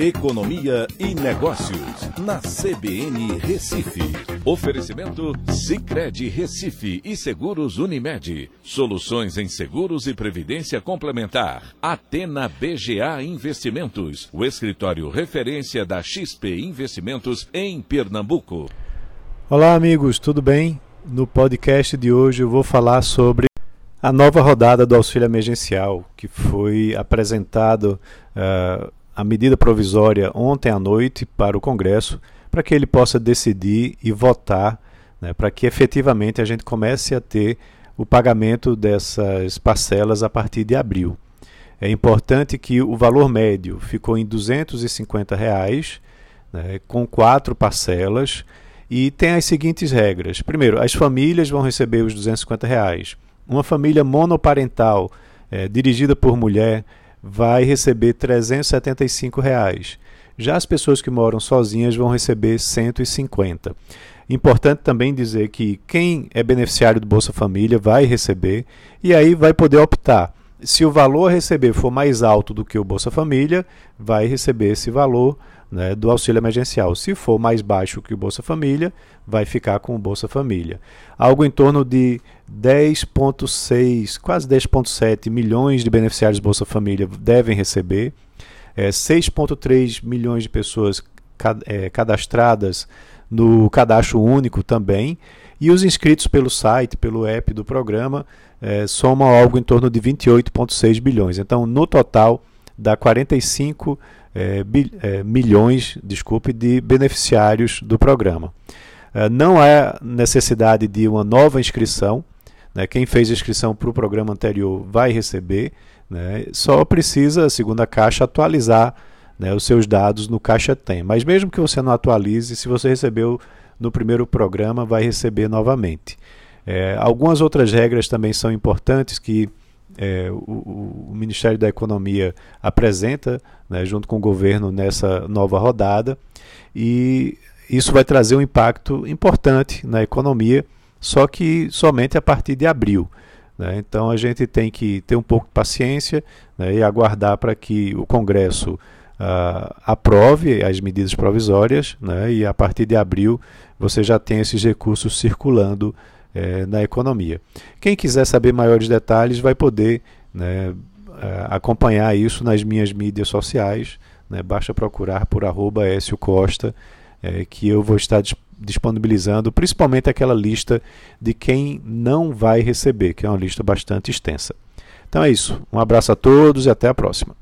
Economia e Negócios, na CBN Recife. Oferecimento Cicred Recife e Seguros Unimed. Soluções em seguros e previdência complementar. Atena BGA Investimentos, o escritório referência da XP Investimentos em Pernambuco. Olá, amigos, tudo bem? No podcast de hoje eu vou falar sobre a nova rodada do auxílio emergencial, que foi apresentado uh, a medida provisória ontem à noite para o Congresso, para que ele possa decidir e votar, né, para que efetivamente a gente comece a ter o pagamento dessas parcelas a partir de abril. É importante que o valor médio ficou em 250 reais, né, com quatro parcelas, e tem as seguintes regras. Primeiro, as famílias vão receber os 250 reais. Uma família monoparental é, dirigida por mulher vai receber 375 reais. Já as pessoas que moram sozinhas vão receber R$ 150. Importante também dizer que quem é beneficiário do Bolsa Família vai receber e aí vai poder optar. Se o valor a receber for mais alto do que o Bolsa Família, vai receber esse valor né, do auxílio emergencial. Se for mais baixo que o Bolsa Família, vai ficar com o Bolsa Família. Algo em torno de 10,6, quase 10,7 milhões de beneficiários do Bolsa Família devem receber. É, 6,3 milhões de pessoas é, cadastradas no cadastro único também. E os inscritos pelo site, pelo app do programa, é, somam algo em torno de 28,6 bilhões. Então, no total, dá 45 é, é, milhões desculpe, de beneficiários do programa. É, não há necessidade de uma nova inscrição. Né, quem fez inscrição para o programa anterior vai receber. Né, só precisa, segundo a Caixa, atualizar né, os seus dados no Caixa Tem. Mas mesmo que você não atualize, se você recebeu no primeiro programa, vai receber novamente. É, algumas outras regras também são importantes que é, o, o, Ministério da Economia apresenta, né, junto com o governo, nessa nova rodada, e isso vai trazer um impacto importante na economia, só que somente a partir de abril. Né? Então a gente tem que ter um pouco de paciência né, e aguardar para que o Congresso uh, aprove as medidas provisórias né, e a partir de abril você já tem esses recursos circulando é, na economia. Quem quiser saber maiores detalhes vai poder né, é, acompanhar isso nas minhas mídias sociais. Né, basta procurar por arroba Costa, é, que eu vou estar disponibilizando principalmente aquela lista de quem não vai receber, que é uma lista bastante extensa. Então é isso. Um abraço a todos e até a próxima.